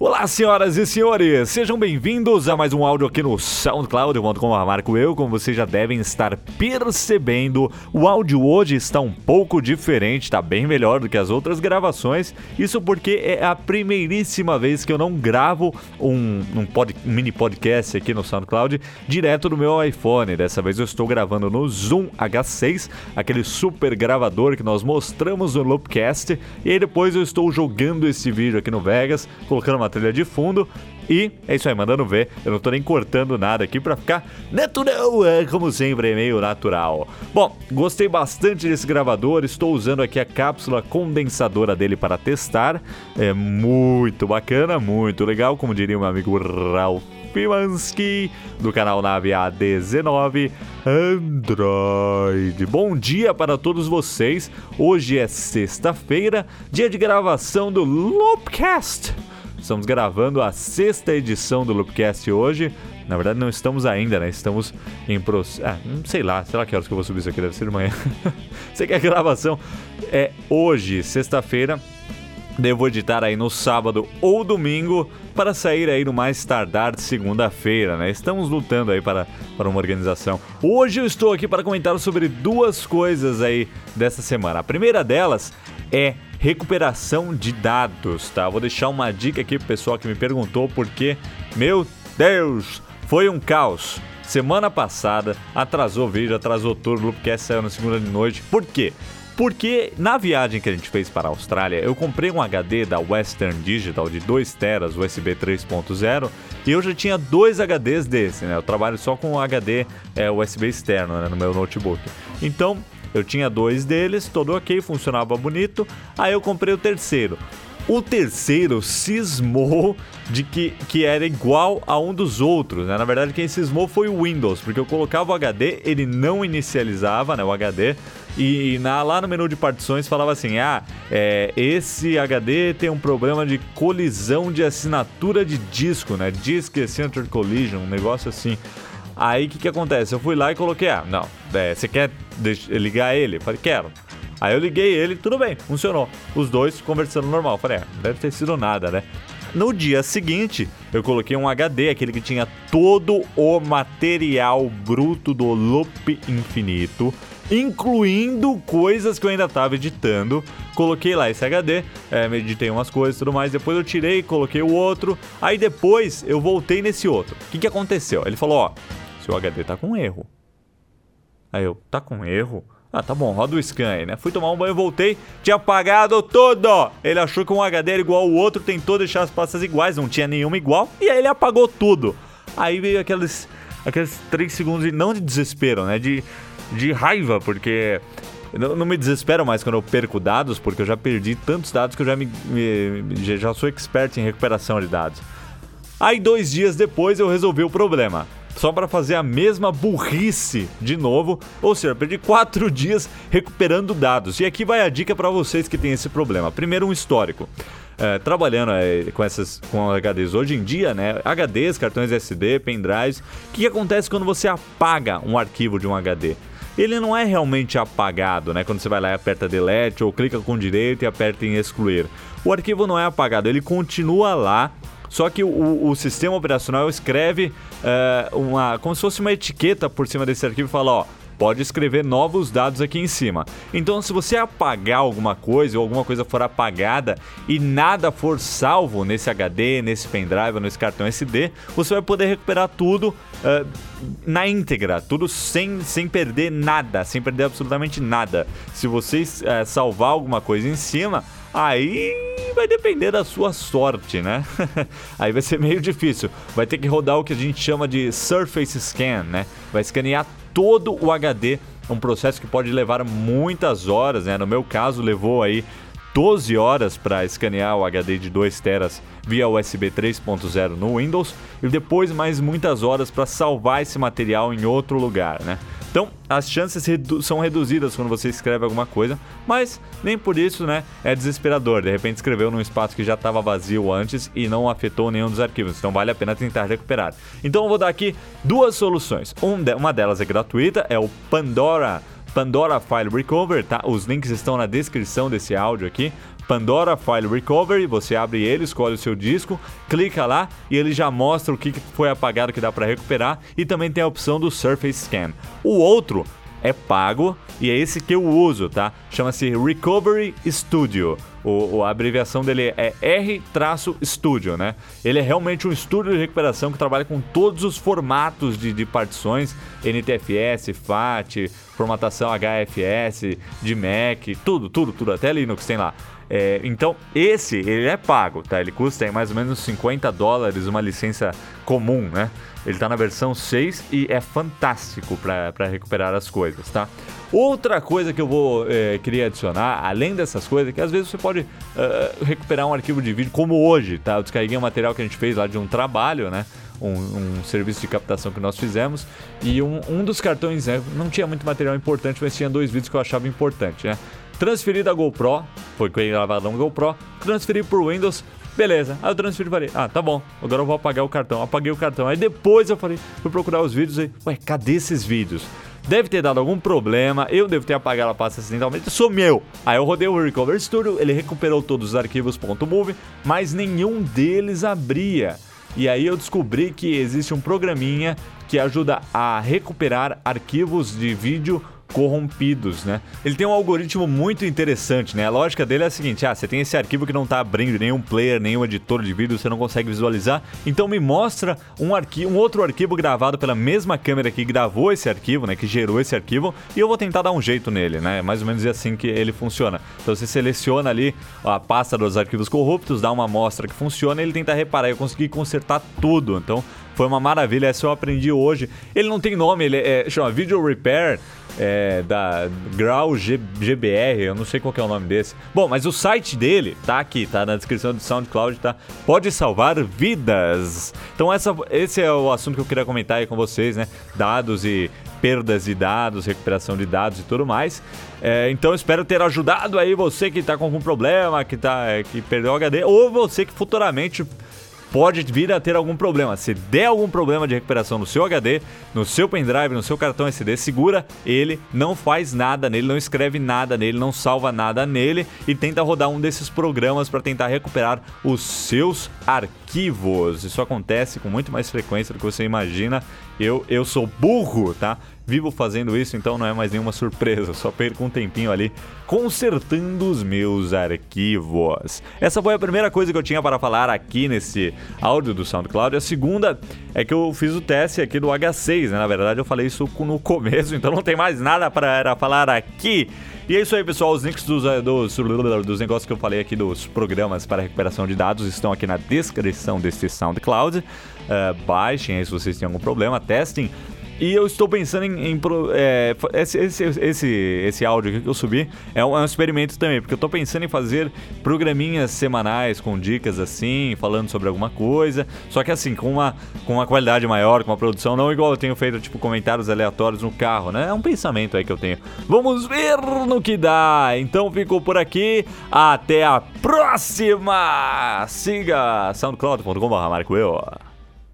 Olá, senhoras e senhores, sejam bem-vindos a mais um áudio aqui no SoundCloud. Eu conto com a Marco Eu, como vocês já devem estar percebendo, o áudio hoje está um pouco diferente, está bem melhor do que as outras gravações. Isso porque é a primeiríssima vez que eu não gravo um, um, pod, um mini podcast aqui no SoundCloud direto do meu iPhone. Dessa vez eu estou gravando no Zoom H6, aquele super gravador que nós mostramos no Loopcast. E aí depois eu estou jogando esse vídeo aqui no Vegas, colocando uma trilha de fundo. E é isso aí, mandando ver. Eu não tô nem cortando nada aqui pra ficar natural, é, como sempre, é meio natural. Bom, gostei bastante desse gravador. Estou usando aqui a cápsula condensadora dele para testar. É muito bacana, muito legal, como diria o meu amigo Ralph Pimansky, do canal Nave A19 Android. Bom dia para todos vocês. Hoje é sexta-feira, dia de gravação do Loopcast. Estamos gravando a sexta edição do Loopcast hoje. Na verdade, não estamos ainda, né? Estamos em processo. Ah, não sei lá, sei lá que horas que eu vou subir isso aqui, deve ser de manhã. sei que a gravação é hoje, sexta-feira. Devo editar aí no sábado ou domingo para sair aí no mais tardar de segunda-feira, né? Estamos lutando aí para, para uma organização. Hoje eu estou aqui para comentar sobre duas coisas aí dessa semana. A primeira delas é recuperação de dados, tá? Vou deixar uma dica aqui pro pessoal que me perguntou porque, meu Deus, foi um caos. Semana passada atrasou vídeo, atrasou tudo, o Loopcast saiu na segunda de noite. Por quê? Porque na viagem que a gente fez para a Austrália, eu comprei um HD da Western Digital de 2 teras USB 3.0 e eu já tinha dois HDs desse, né? Eu trabalho só com HD é, USB externo né, no meu notebook. Então eu tinha dois deles, todo ok, funcionava bonito. Aí eu comprei o terceiro. O terceiro cismou de que, que era igual a um dos outros, né? Na verdade, quem cismou foi o Windows, porque eu colocava o HD, ele não inicializava, né, o HD, e na, lá no menu de partições falava assim: ah, é, esse HD tem um problema de colisão de assinatura de disco, né? Disk Center Collision, um negócio assim. Aí o que, que acontece? Eu fui lá e coloquei, ah, não, é, você quer ligar ele? Eu falei, quero. Aí eu liguei ele, tudo bem, funcionou. Os dois conversando normal. falei, é, deve ter sido nada, né? No dia seguinte, eu coloquei um HD, aquele que tinha todo o material bruto do Loop Infinito, incluindo coisas que eu ainda estava editando. Coloquei lá esse HD, é, editei umas coisas e tudo mais. Depois eu tirei, coloquei o outro. Aí depois eu voltei nesse outro. O que, que aconteceu? Ele falou: Ó, seu HD tá com erro. Aí eu, tá com erro? Ah, tá bom, roda o scan aí, né? Fui tomar um banho, voltei, tinha apagado tudo! Ele achou que um HD era igual ao outro, tentou deixar as pastas iguais, não tinha nenhuma igual, e aí ele apagou tudo. Aí veio aqueles, aqueles 3 segundos, de, não de desespero, né? De, de raiva, porque eu não me desespero mais quando eu perco dados, porque eu já perdi tantos dados que eu já, me, me já sou expert em recuperação de dados. Aí, dois dias depois, eu resolvi o problema só para fazer a mesma burrice de novo. Ou seja, perdi quatro dias recuperando dados. E aqui vai a dica para vocês que têm esse problema. Primeiro, um histórico. É, trabalhando é, com essas com HDs hoje em dia, né? HDs, cartões SD, pendrives. O que, que acontece quando você apaga um arquivo de um HD? Ele não é realmente apagado, né? Quando você vai lá e aperta delete ou clica com direito e aperta em excluir. O arquivo não é apagado, ele continua lá só que o, o sistema operacional escreve uh, uma, como se fosse uma etiqueta por cima desse arquivo e fala, ó, pode escrever novos dados aqui em cima. Então, se você apagar alguma coisa ou alguma coisa for apagada e nada for salvo nesse HD, nesse pendrive, nesse cartão SD, você vai poder recuperar tudo uh, na íntegra, tudo sem, sem perder nada, sem perder absolutamente nada. Se você uh, salvar alguma coisa em cima, aí vai depender da sua sorte, né? aí vai ser meio difícil. Vai ter que rodar o que a gente chama de Surface Scan, né? Vai escanear todo o HD, um processo que pode levar muitas horas, né? No meu caso, levou aí 12 horas para escanear o HD de 2 teras via USB 3.0 no Windows e depois mais muitas horas para salvar esse material em outro lugar, né? Então, as chances redu são reduzidas quando você escreve alguma coisa, mas nem por isso, né, é desesperador. De repente escreveu num espaço que já estava vazio antes e não afetou nenhum dos arquivos, então vale a pena tentar recuperar. Então eu vou dar aqui duas soluções. Um de uma delas é gratuita, é o Pandora Pandora File Recover, tá? Os links estão na descrição desse áudio aqui. Pandora File Recovery, você abre ele, escolhe o seu disco, clica lá e ele já mostra o que foi apagado que dá para recuperar e também tem a opção do Surface Scan. O outro é pago e é esse que eu uso, tá? Chama-se Recovery Studio. O, a abreviação dele é R-Studio, né? Ele é realmente um estúdio de recuperação que trabalha com todos os formatos de, de partições, NTFS, FAT, formatação HFS, de Mac, tudo, tudo, tudo, até Linux tem lá. É, então, esse, ele é pago, tá? Ele custa mais ou menos 50 dólares uma licença comum, né? Ele está na versão 6 e é fantástico para recuperar as coisas, tá? Outra coisa que eu vou é, queria adicionar, além dessas coisas, é que às vezes você pode uh, recuperar um arquivo de vídeo, como hoje, tá? Eu descarreguei um material que a gente fez lá de um trabalho, né? Um, um, serviço de captação que nós fizemos. E um, um dos cartões né, não tinha muito material importante, mas tinha dois vídeos que eu achava importante, né? Transferi da GoPro, foi gravado no GoPro, transferi por Windows, Beleza. Aí eu transferi e falei, ah, tá bom, agora eu vou apagar o cartão. Apaguei o cartão. Aí depois eu falei, fui procurar os vídeos e, ué, cadê esses vídeos? Deve ter dado algum problema, eu devo ter apagado a pasta acidentalmente, meu. Aí eu rodei o Recover Studio, ele recuperou todos os arquivos .move, mas nenhum deles abria. E aí eu descobri que existe um programinha que ajuda a recuperar arquivos de vídeo corrompidos, né? Ele tem um algoritmo muito interessante, né? A lógica dele é a seguinte: ah, você tem esse arquivo que não está abrindo nenhum player, nenhum editor de vídeo, você não consegue visualizar, então me mostra um arquivo, um outro arquivo gravado pela mesma câmera que gravou esse arquivo, né? Que gerou esse arquivo, e eu vou tentar dar um jeito nele, né? Mais ou menos é assim que ele funciona. Então você seleciona ali a pasta dos arquivos corruptos, dá uma amostra que funciona, e ele tenta reparar. Eu consegui consertar tudo, então foi uma maravilha. Essa eu aprendi hoje. Ele não tem nome, ele é, chama Video Repair é, da Grau G, GBR, eu não sei qual é o nome desse. Bom, mas o site dele tá aqui, tá na descrição do SoundCloud, tá? Pode salvar vidas. Então essa, esse é o assunto que eu queria comentar aí com vocês, né? Dados e perdas de dados, recuperação de dados e tudo mais. É, então espero ter ajudado aí você que tá com algum problema, que, tá, que perdeu o HD, ou você que futuramente pode vir a ter algum problema. Se der algum problema de recuperação no seu HD, no seu pendrive, no seu cartão SD, segura ele, não faz nada nele, não escreve nada nele, não salva nada nele e tenta rodar um desses programas para tentar recuperar os seus arquivos. Isso acontece com muito mais frequência do que você imagina. Eu, eu sou burro, tá? Vivo fazendo isso, então não é mais nenhuma surpresa, só perco um tempinho ali consertando os meus arquivos. Essa foi a primeira coisa que eu tinha para falar aqui nesse áudio do SoundCloud. A segunda é que eu fiz o teste aqui do H6, né? Na verdade, eu falei isso no começo, então não tem mais nada para falar aqui. E é isso aí, pessoal. Os links dos, eh, dos, dos negócios que eu falei aqui, dos programas para recuperação de dados, estão aqui na descrição desse SoundCloud. Uh, baixem aí se vocês têm algum problema, testem. E eu estou pensando em. em é, esse, esse, esse, esse áudio que eu subi é um, é um, experimento também, porque eu estou pensando em fazer programinhas semanais com dicas assim, falando sobre alguma coisa. Só que assim, com uma, com uma qualidade maior, com uma produção, não igual eu tenho feito, tipo, comentários aleatórios no carro, né? É um pensamento aí que eu tenho. Vamos ver no que dá. Então fico por aqui. Até a próxima! Siga soundcloud.com.br.